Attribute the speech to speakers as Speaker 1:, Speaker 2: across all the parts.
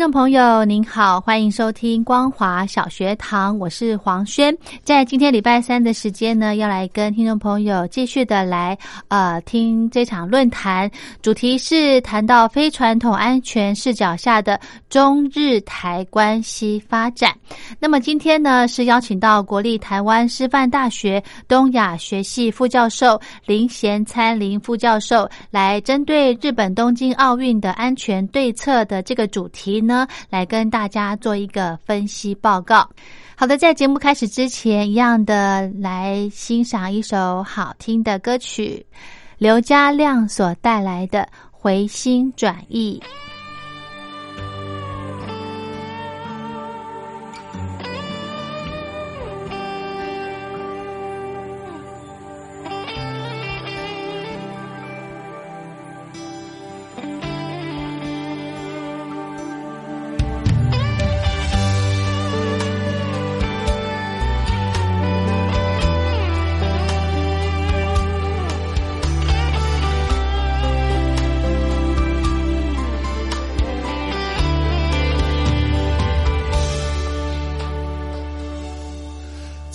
Speaker 1: 听众朋友您好，欢迎收听光华小学堂，我是黄轩。在今天礼拜三的时间呢，要来跟听众朋友继续的来呃听这场论坛，主题是谈到非传统安全视角下的中日台关系发展。那么今天呢，是邀请到国立台湾师范大学东亚学系副教授林贤参林副教授来针对日本东京奥运的安全对策的这个主题。呢来跟大家做一个分析报告。好的，在节目开始之前，一样的来欣赏一首好听的歌曲，刘家亮所带来的《回心转意》。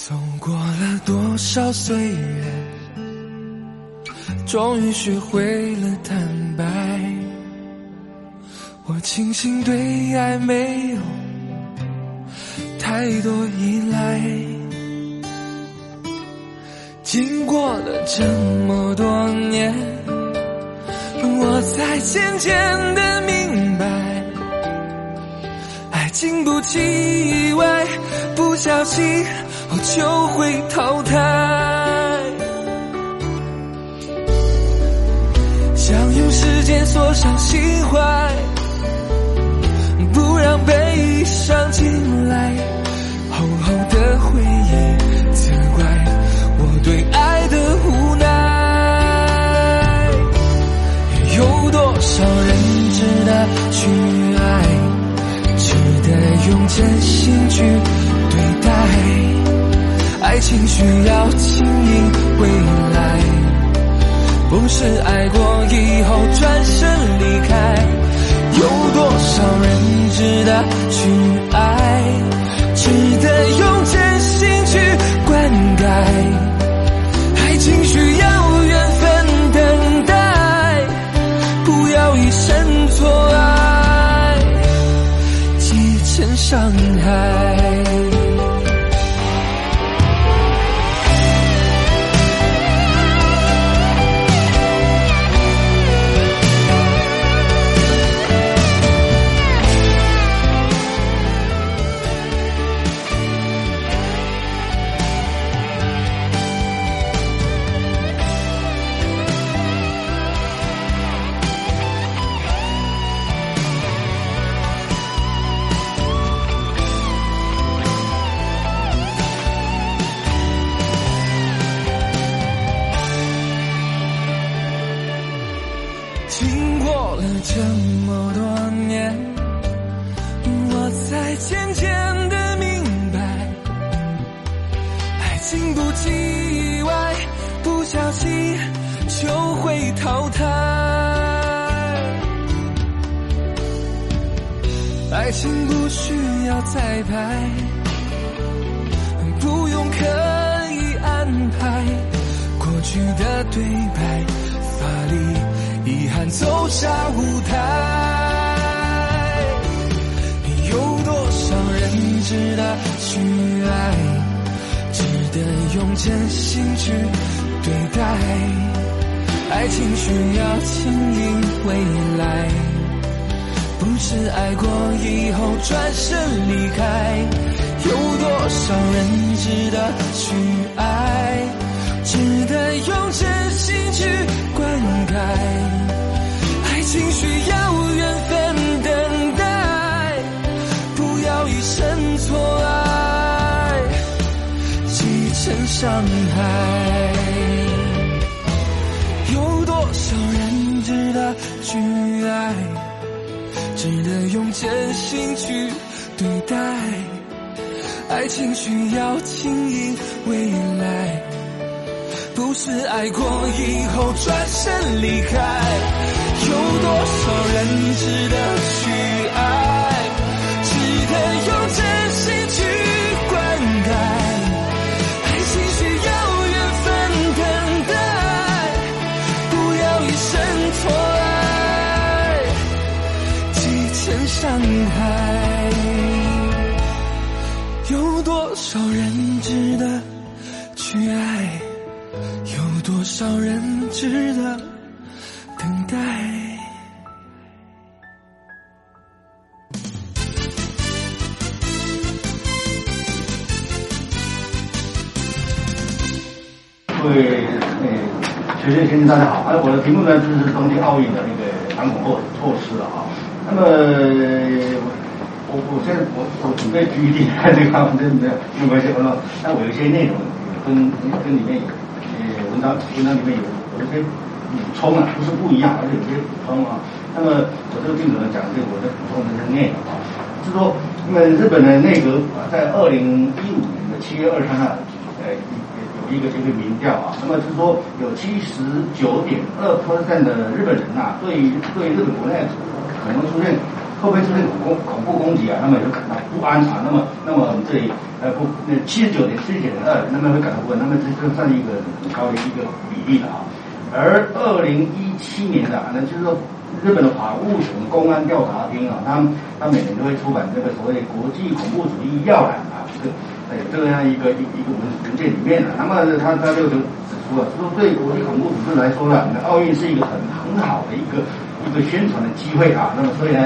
Speaker 2: 走过了多少岁月，终于学会了坦白。我庆幸对爱没有太多依赖。经过了这么多年，我才渐渐的明白，爱经不起意外，不小心。我就会淘汰。想用时间锁上心怀，不让悲伤进来。厚厚的回忆，责怪我对爱的无奈。有多少人值得去爱情需要经营未来，不是爱过以后转身离开。有多少人值得去爱，值得用真心去灌溉？爱情需要经营未来，不是爱过以后转身离开。有多少人值得去爱，值得用真心去灌溉？爱情需要缘分等待，不要一生错爱，积成伤害。多少人值得去爱，值得用真心去对待？爱情需要经营未来，不是爱过以后转身离开。有多少人值得去爱，值得用真少人值得等待？
Speaker 3: 各位呃学生先生大家好，啊，我的题目呢就是东京奥运的那个反恐措措施了啊。那么我我现在我我准备 PPT 看 这个他们真没有没有关系，我说那我有一些内容跟跟里面有文章文章里面有有一些补充啊，不是不一样，而且有些补充啊。那么我这个尽可能讲这个我的补充的这个内容啊，是说那么日本的内阁啊在二零一五年的七月二十三号，呃有一个这个民调啊，那么是说有七十九点二 percent 的日本人呐、对对日本国内可能出现会不会出现恐攻恐怖攻击啊，那么就感到不安全。那么那么我们这里呃不那七十九点七点二，那么会感到不安，那么这这算是一个很高的一个比例了啊。而二零一七年的、啊，那就是说日本的法务省公安调查厅啊，他们他每年都会出版这个所谓国际恐怖主义要览啊，这个哎这样一个一一个文文件里面呢、那么他他就就指出了，说对国际恐怖组织来说呢，那奥运是一个很很好的一个一个宣传的机会啊，那么所以呢，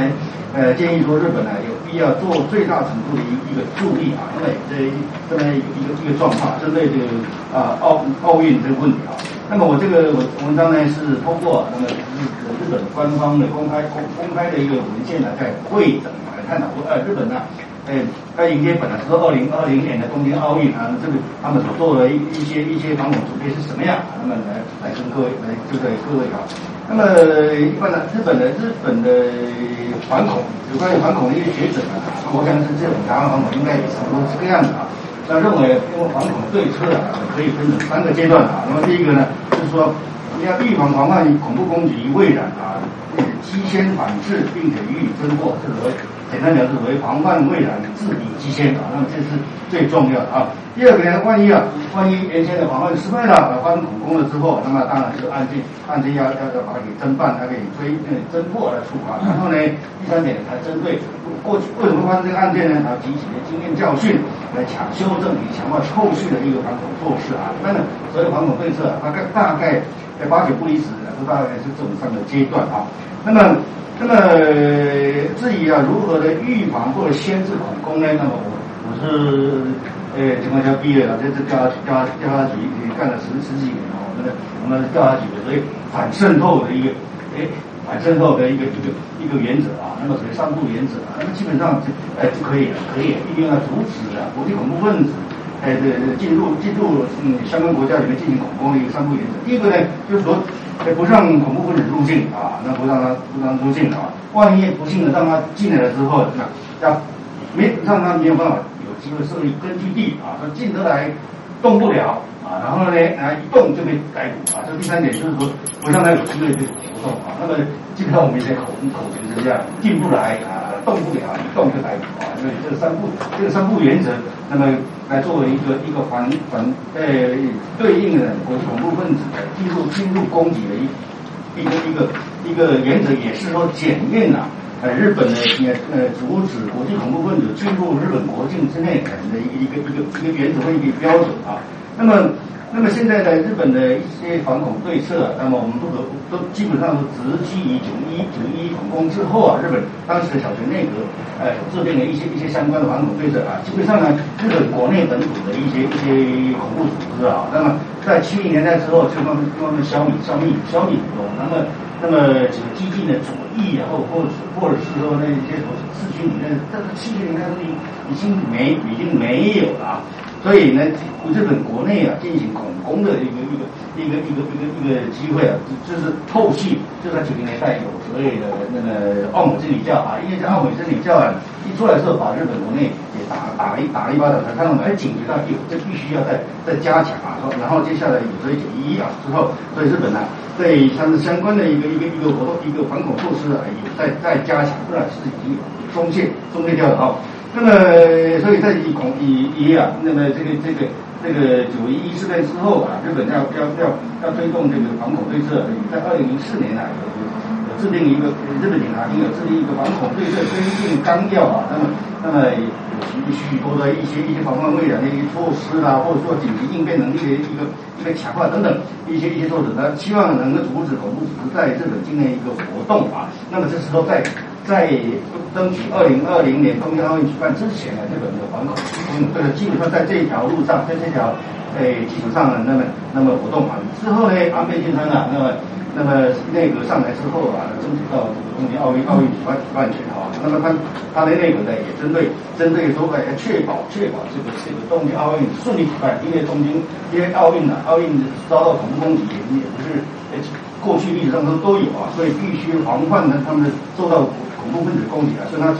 Speaker 3: 呃建议说日本呢有必要做最大程度的一一个助力啊，因为这这么一个一个一个状况，针对这个啊奥奥运这个问题啊。那么我这个文文章呢是通过那么日日本官方的公开公公开的一个文件呢，在会诊来探讨说，呃，日本呢，呃，该迎接本来是二零二零年的东京奥运啊，这个他们所做的一一些一些防恐准备是什么样？那么来来跟各位来这个各位啊。那么一般呢，日本的日本的反恐有关于反恐的一些学者呢，我想是这种台湾反恐应该也差不多是这个样子啊。那认为因为反恐对策啊，可以分成三个阶段啊。那么第一个呢，就是说要预防防范恐怖攻击未然啊，机先反制，并且予以侦破，这所谓简单讲是为防范未然，治理机先啊。那么这是最重要的啊。第二个呢，万一啊，万一原先的防范失败了，发生恐攻了之后，那么当然是案件案件要要要把它给侦办，它给追呃侦破来处罚。然后呢，第三点才针对过去为什么发生这个案件呢？然后汲取的经验教训来强修正以强化后续的一个反恐措施啊。那么所有反恐对策啊，大概大概在八九不离十的，都大概是这种三个阶段啊。那么那么至于啊如何的预防或者先制恐攻呢？那么我我是呃情况下毕业了，在这调查调查调查局也干了十十几年啊。我们的我们调查局的所以反渗透的一个诶反渗透的一个一个一个原则啊，那么属于三步原则啊，那么基本上就呃就可以了，可以一定要阻止啊国际恐怖分子。哎，这这进入进入嗯相关国家里面进行恐攻的一个三步原则。第一个呢，就是说，哎不让恐怖分子入境啊，那不让他不让他入境啊。万一不幸的让他进来了之后，那要没让他没有办法有机会设立根据地啊，他进得来动不了啊，然后呢，啊一动就被逮捕啊。这第三点就是说，不让他有机会去活动啊。那么基本上我们一些口口诀是这样，进不来啊，动不了，一动就逮捕啊。所以这三不这三不原则，那么来作为一个一个反反呃对应的国际恐怖分子的进入进入攻击的一一个一个一个原则，也是说检验啊。呃，日本的呃呃，阻止国际恐怖分子进入日本国境之内可能的一个一个一个一个原则和一个标准啊。那么，那么现在的日本的一些反恐对策，那么我们不可都基本上都直基于九一九一反攻之后啊，日本当时的小泉内阁呃制定了一些一些相关的反恐对策啊。基本上呢，日本国内本土的一些一些恐怖组织啊，那么在七零年代之后就慢慢慢慢消弭消弭消弭中，那么。那么这个激进的左翼，然后或者或者是说那些什么四军里面，但是七十年代都已已经没已经没有了，所以呢，日本国内啊进行恐攻的一个一个一个一个一个一个机会啊，就是后续就在九零年代有所谓的那个奥姆真理教啊，因为这奥姆真理教啊一出来之后，把日本国内也打打了一打了一巴掌，才看到哎警觉到有这必须要再再加强啊，然后接下来有这九一一啊之后，所以日本呢。对相相关的一个一个一个活动一个反恐措施啊，有在在加强，不然是已经松懈松懈掉了啊。那么，所以在以恐以以啊，那么这个这个这个九一一事变之后啊，日本要要要要推动这个反恐对策，在二零零四年啊。制定一个日本警察厅有制定一个反恐对策推进纲要啊，那么那么有许许多的一些一些防范未然的一些措施啦，或者说紧急应变能力的一个一个强化等等一些一些措施，那希望能够阻止恐怖组织在日本境内一个活动啊。那么这时候在在争取二零二零年东京奥运举办之前呢，日本的反恐嗯，这个基本上在这一条路上，在这条诶基础上呢，那么那么活动啊。之后呢，安倍晋三啊，那么。那么内阁上台之后啊，争取到东京奥运奥运举办举办权啊。那么他他的内阁呢，也针对针对说要确保确保这个这个东京奥运顺利举办，因为东京因为奥运呢，奥运遭到恐怖攻击也不是过去历史上都都有啊，所以必须防范呢他们受到恐怖分子攻击啊。所以他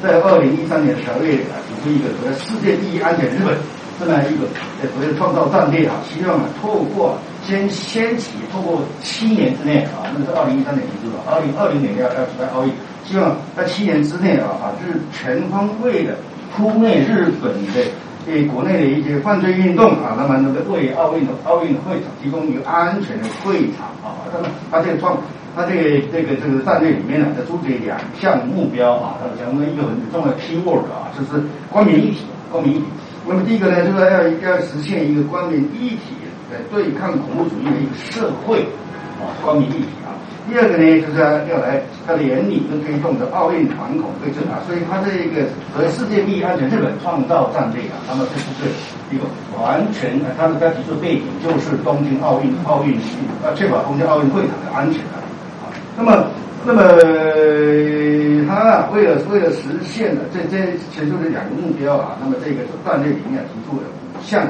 Speaker 3: 在二零一三年十二月啊，提出一个所谓世界第一安全日本这么一个所谓创造战略啊，希望啊透过。先先起，透过七年之内啊，那是二零一三年提出的，二零二零年要要举办奥运，希望在七年之内啊，把就是全方位的扑灭日本的对国内的一些犯罪运动啊，那么那个为奥运的奥运会场提供一个安全的会场啊，那么他这个创，他这个这个这个战略里面呢，要注解两项目标啊，他讲了一个很重要的 key word 啊，就是官民一体，官民一体。那么第一个呢，就是要要实现一个官民一体。呃，对抗恐怖主义的一个社会啊，光明一体啊。第二个呢，就是要来他的眼里跟推动的奥运反恐对策啊。所以他这个和世界第一安全日本创造战略啊，那么这就是一个完全他的他提出背景就是东京奥运奥运要确保东京奥运会场的安全。那么那么他为了为了实现的这这其实就是两个目标啊。那么这个战略里面提出的五项。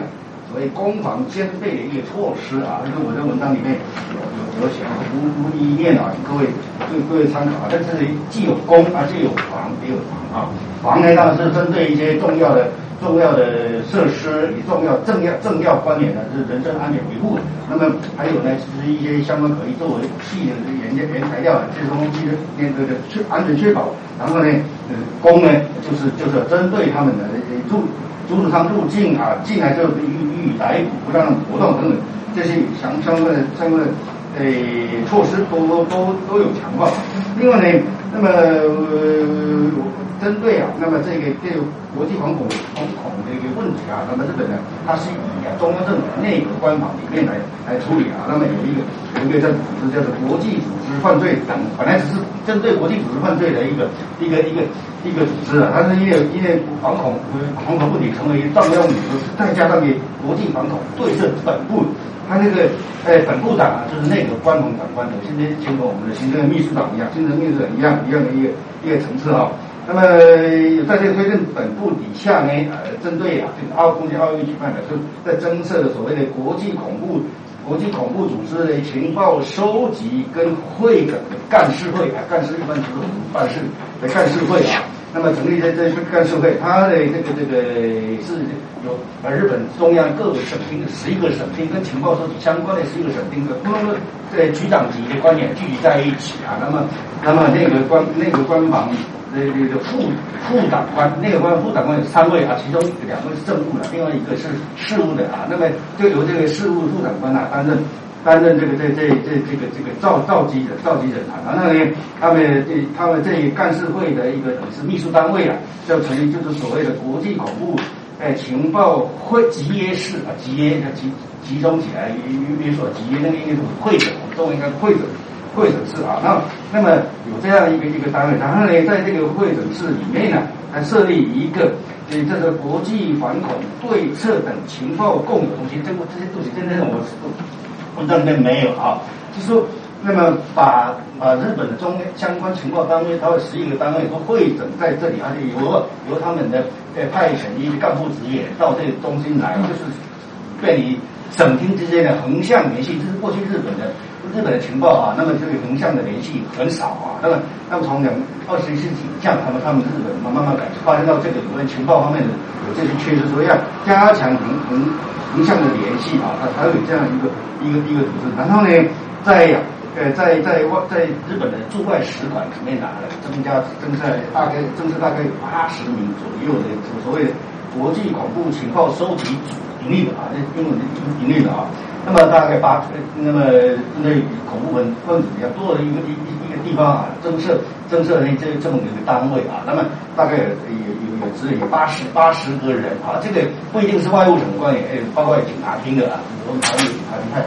Speaker 3: 所谓攻防兼备的一个措施啊，因为我在文章里面有有有写，无无一念啊，各位各各位参考啊。在这里既有攻啊，既有防，也有防啊。防呢，当然是针对一些重要的重要的设施，以重要重要重要关联的，是人身安全维护。那么还有呢，就是一些相关可以作为武器的原原原材料啊这些东西的那个的确安全确保。然后呢，呃，工呢，就是就是针对他们的入阻止他们入境啊，进来之后予予以逮捕，不让活动等等，这些相相关的相关的呃措施都都都都有强化。另外呢，那么呃针对啊，那么这个这个国际反恐反恐的一个问题啊，那么日本呢，它是以啊中央政府内阁官房里面来来处理啊。那么有一个有一个叫组织叫做国际组织犯罪等，本来只是针对国际组织犯罪的一个一个一个。一个组织啊，它是因为因为反恐反恐问题成为重要组织，再加上给国际反恐对策本部，他那个呃本部长啊，就是内阁官房长官的，现在就和我们的行政秘书长一样，行政秘书长一样一样的一个一个层次哈。那么在这个推进本部底下呢，呃，针对啊这个奥东京奥运举办的，是在增设的所谓的国际恐怖国际恐怖组织的情报收集跟会的干事会啊，干事一般就是我们办事的干事会啊。那么成立在这干事会，它的这个这个是有呃日本中央各个省厅的十一个省厅跟情报收集相关的十一个省厅的，不能在局长级的官员聚集在一起啊。那么那么那个官那个官房的这这个副副长官，那个官副长官有三位啊，其中两位是政务的，另外一个是事务的啊。那么就由这个事务副长官啊担任担任这个这这这这个这个召召集人召集人啊。然后呢，他们这他们这干事会的一个是秘书单位啊，就成立就是所谓的国际恐怖哎情报会集约室啊，集约集集中起来，比比如说集约那个应该是会诊，我们中文应该会诊。会诊室啊，那那么有这样一个一个单位，然后呢，在这个会诊室里面呢，还设立一个呃这个国际反恐对策等情报共有中心，这个这些东西现在我我这里面没有啊，就说，那么把把日本的中相关情报单位，它有十一个单位都会诊在这里，而且由由他们的呃派遣一些干部职员到这个中心来，就是便于省厅之间的横向联系，这是过去日本的。日本的情报啊，那么这个横向的联系很少啊。那么，那么从两二十一世纪这样，他们他们日本慢慢慢改，发现到这个有关情报方面的有这些缺失，所以要加强横横横向的联系啊，它才有这样一个一个一个组织。然后呢，在呃在在外在日本的驻外使馆里面呢，增加增加大概增设大概有八十名左右的所谓国际恐怖情报收集组盈利的啊，这英文的盈利的啊。那么大概把那么那恐怖分分子比较多的一个一一一个地方啊，增设增设那这这么一个单位啊，那么大概有有有只有八十八十个人啊，这个不一定是外务省官员，包括警察厅的啊，我们还有警察厅派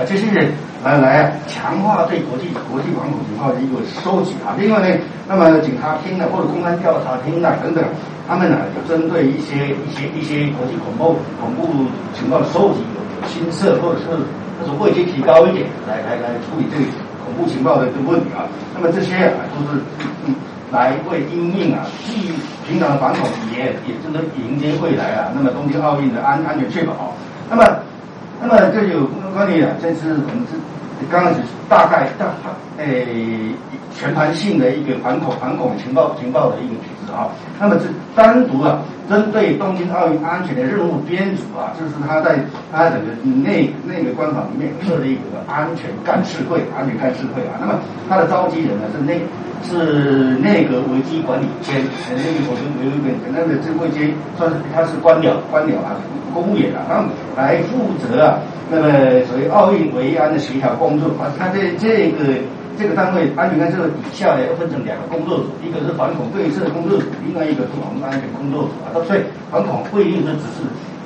Speaker 3: 啊，这些人来来强化对国际国际反恐情报的一个收集啊。另外呢，那么警察厅呢或者公安调查厅呢等等，他们呢有针对一些一些一些国际恐怖恐怖情报的收集有有。新设或者是或者位阶提高一点，来来来处理这个恐怖情报的这个问题啊。那么这些啊都是嗯来为应应啊，既平常的反恐也也真的迎接未来啊。那么东京奥运的安安全确保。那么那么这有关于啊，这次我们是刚开始大概大诶全盘性的一个反恐反恐情报情报的一个组织啊。那么这单独啊。针对东京奥运安全的任务编组啊，就是他在他整个内那个官房里面设立一个安全干事会，安全干事会啊。那么他的召集人呢是内是内阁危机管理监，那个我们有一个那个这位监算是他是官僚官僚啊，公务员啊，他们来负责啊，那么所谓奥运维安的协调工作啊，他这这个。这个单位安全干这个底下呢，要分成两个工作组，一个是反恐对策工作组，另外一个是网络安全工作组啊。所以反恐不一定是只是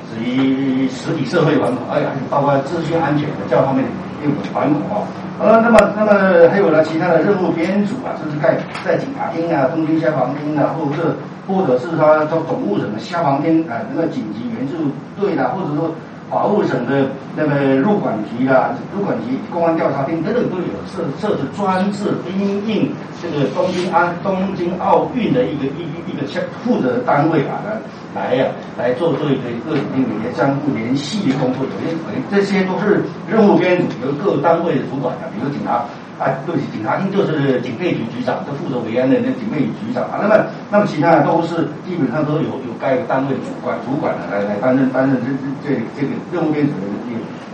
Speaker 3: 属于实体社会反恐，而且还包括资讯安全的这方面也有反恐啊。好了，那么那么还有呢，其他的任务编组啊，就是在在警察厅啊、东京消防厅啊，或者是或者是他做总务省的消防厅啊，那个紧急援助队啊，或者说。法务省的那个入管局啊入管局、公安调查厅等等都有设设置专制因应这个东京安东京奥运的一个一一一个相负责单位啊来来呀来做做一个各领域的相互联系的工作，等于等于这些都是任务编组由各单位主管的，比如警察。啊，对不起，警察厅就是警备局局长，就负责维安的那警备局局长啊。那么，那么其他的都是基本上都有有该单位主管主管的来来担任担任这这这这个任务编组的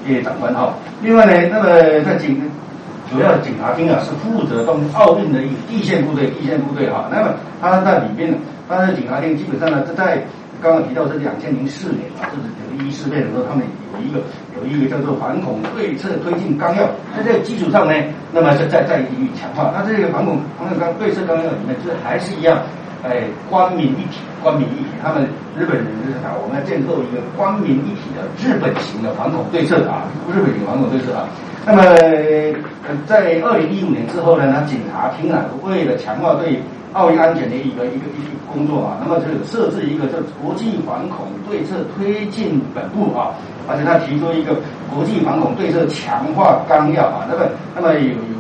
Speaker 3: 这些长官哈。另外呢，那么在警主要警察厅啊是负责东奥运的一地线部队，地线部队哈。那么他在里面呢，他在警察厅基本上呢在。刚刚提到是两千零四年啊，就是九一事变的时候，他们一个有一个叫做反恐对策推进纲要，在这个基础上呢，那么是再再予以强化。那这个反恐反恐纲对策纲要里面，就还是一样，哎，官民一体，官民一体。他们日本人就是讲，我们要建构一个官民一体的日本型的反恐对策啊，日本型反恐对策啊。那么在二零一五年之后呢，那警察厅啊，为了强化对奥运安全的一个一个一个工作啊，那么就设置一个叫国际反恐对策推进本部啊，而且他提出一个国际反恐对策强化纲要啊，那么那么有有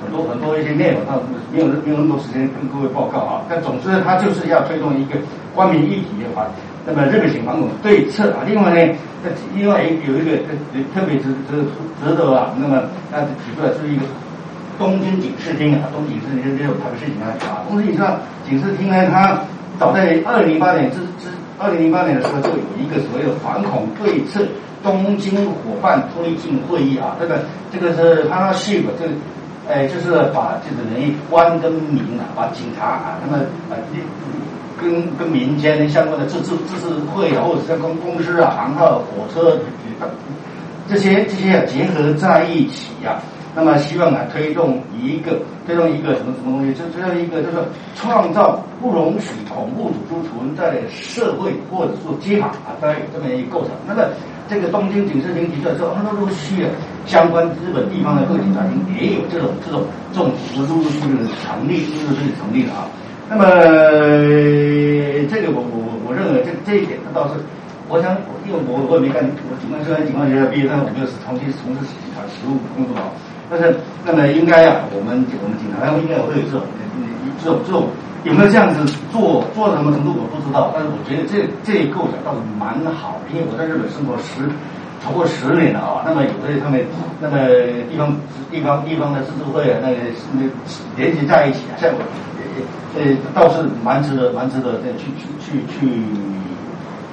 Speaker 3: 很多很多一些内容，他没有没有那么多时间跟各位报告啊，但总之他就是要推动一个官民一体的反，那么日本型反恐对策啊，另外呢，另外有一个特别值值值得啊，那么他提出来是一个。东京警视厅啊，东京警视厅这种台北市警察局啊，东京警视警视厅呢，它早在二零零八年之之二零零八年的时候就有一这个所谓反恐对策东京伙伴推进会议啊，这个这个是它是这个哎，就是把这个人官跟民啊，把警察啊，那么呃跟跟民间相关的自治自治会啊，或者是公公司啊、航号、火车这些这些要结合在一起呀、那么希望啊推动一个推动一个什么什么东西，就推动一个就是创造不容许恐怖组织存在的社会或者说街坊啊，在这么一个构成。那么这个东京警视厅提出来之后，它陆陆续续相关日本地方的各警察厅也有这种这种这种组织陆陆续的成立，陆陆续成立了啊。那么这个我我我我认为这这一点它倒是。我想，因为我我也没干，我警官虽然警官学校毕业，但是我没有长期从事警察实务工作啊。但是，那么应该啊，我们我们警察应该会有这种这种这种有没有这样子做做到什么程度我不知道，但是我觉得这这一构想倒是蛮好的，因为我在日本生活十超过十年了啊。那么有的他们那么地方地方地方的自治会啊，那个那联系在一起啊，像我呃倒是蛮值得蛮值得去去去去。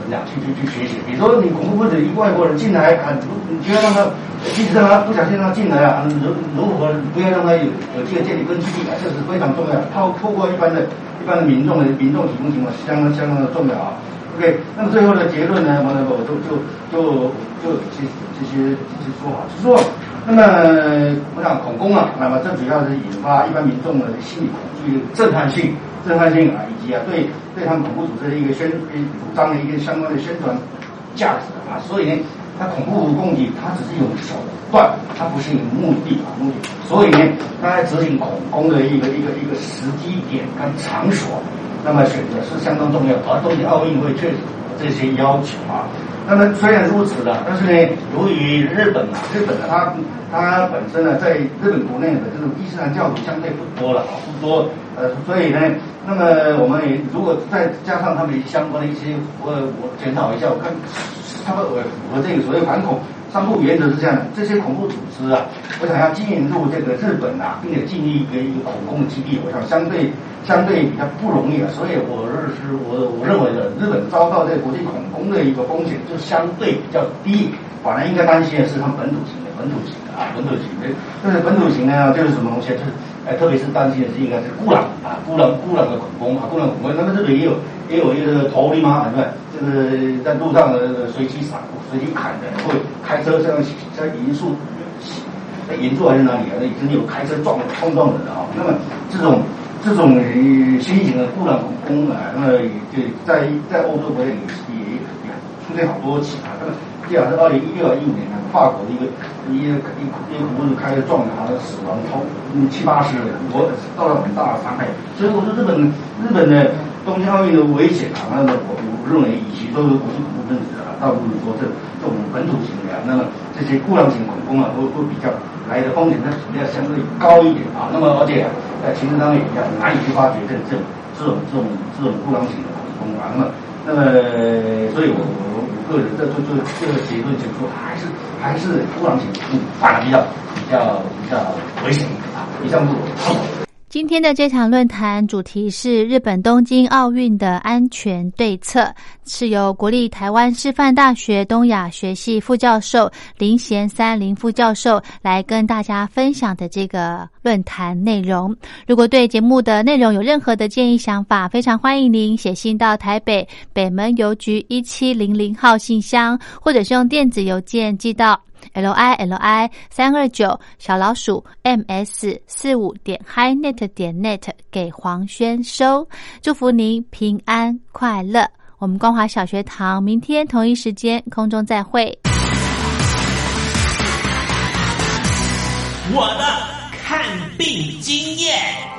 Speaker 3: 怎么讲？去去去学习。比如说，你恐怖分子一外国人进来啊，你你就要让他，即使让他不小心让他进来啊，如如何不要让他有有这个建立根据地啊，这是非常重要。透透过一般的、一般的民众的民众提供情况，相当相当的重要啊。OK，那么最后的结论呢，我我就就就就这这些这些说法，就说，那么我想恐攻啊，那么这主要是引发一般民众的心理恐惧震撼性。震撼性啊，以及啊对对他们恐怖组织的一个宣主张的一个相关的宣传价值啊，所以呢，它恐怖攻击它只是一种手段，它不是一种目的啊目的，所以呢，它在执行恐攻的一个一个一个时机点跟场所，那么选择是相当重要，而东京奥运会确实这些要求啊。那么虽然如此的，但是呢，由于日本啊，日本啊，它它本身呢，在日本国内的这种伊斯兰教徒相对不多了啊，不多，呃，所以呢，那么我们也如果再加上他们相关的一些，我我检讨一下，我看他们我我这个所谓反恐三不原则是这样的，这些恐怖组织啊，我想要进入这个日本啊，并且建立一个一个恐攻的基地，我想相对相对比较不容易啊，所以我是我我认为的，日本遭到这个国际恐攻的一个风险就相对比较低，反而应该担心的是他们本土型的本土型的啊，本土型的，但是本土型呢，就是什么东西？就是呃，特别是担心的是应该是孤狼啊，孤狼孤狼的恐攻啊，孤狼恐攻。那么这里也有也有一个头领嘛，对不对？这个在路上的随机闪、随机砍的，会开车像像银树。在银座还是哪里啊？那已经有开车撞碰撞人了啊！那么这种这种新型的孤狼恐攻啊，那么就在在欧洲国家也也也出现好多起啊。那么记得是二零一六一五年啊，法国的一个一个一一个恐怖分子开车撞人，好像死亡超七八十人，我造成很大的伤害。所以我说日本日本的东京奥运的危险啊，那么我我认为与其说是不是恐怖分子啊，倒不如说这这种本土型的，那么这些孤狼型恐攻啊，会会比较。来的风险它主要相对高一点啊，那么而且在情势当中也比较难以去挖掘这这种这种这种这种布朗型的风啊，那么那么所以我我我个人这这这这个结论就是说还是还是布朗型反而比较比较比较危险啊，以上是我。
Speaker 1: 今天的这场论坛主题是日本东京奥运的安全对策，是由国立台湾师范大学东亚学系副教授林贤三林副教授来跟大家分享的这个论坛内容。如果对节目的内容有任何的建议想法，非常欢迎您写信到台北北门邮局一七零零号信箱，或者是用电子邮件寄到。L i l i 三二九小老鼠 m s 四五点 hi net 点 net 给黄轩收，祝福您平安快乐。我们光华小学堂明天同一时间空中再会。
Speaker 4: 我的看病经验。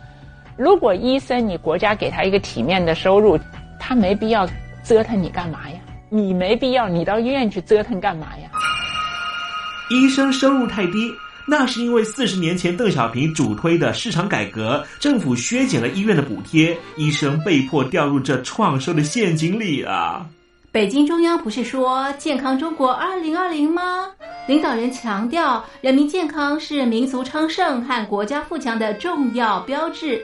Speaker 5: 如果医生你国家给他一个体面的收入，他没必要折腾你干嘛呀？你没必要你到医院去折腾干嘛呀？
Speaker 4: 医生收入太低，那是因为四十年前邓小平主推的市场改革，政府削减了医院的补贴，医生被迫掉入这创收的陷阱里啊！
Speaker 6: 北京中央不是说健康中国二零二零吗？领导人强调，人民健康是民族昌盛和国家富强的重要标志。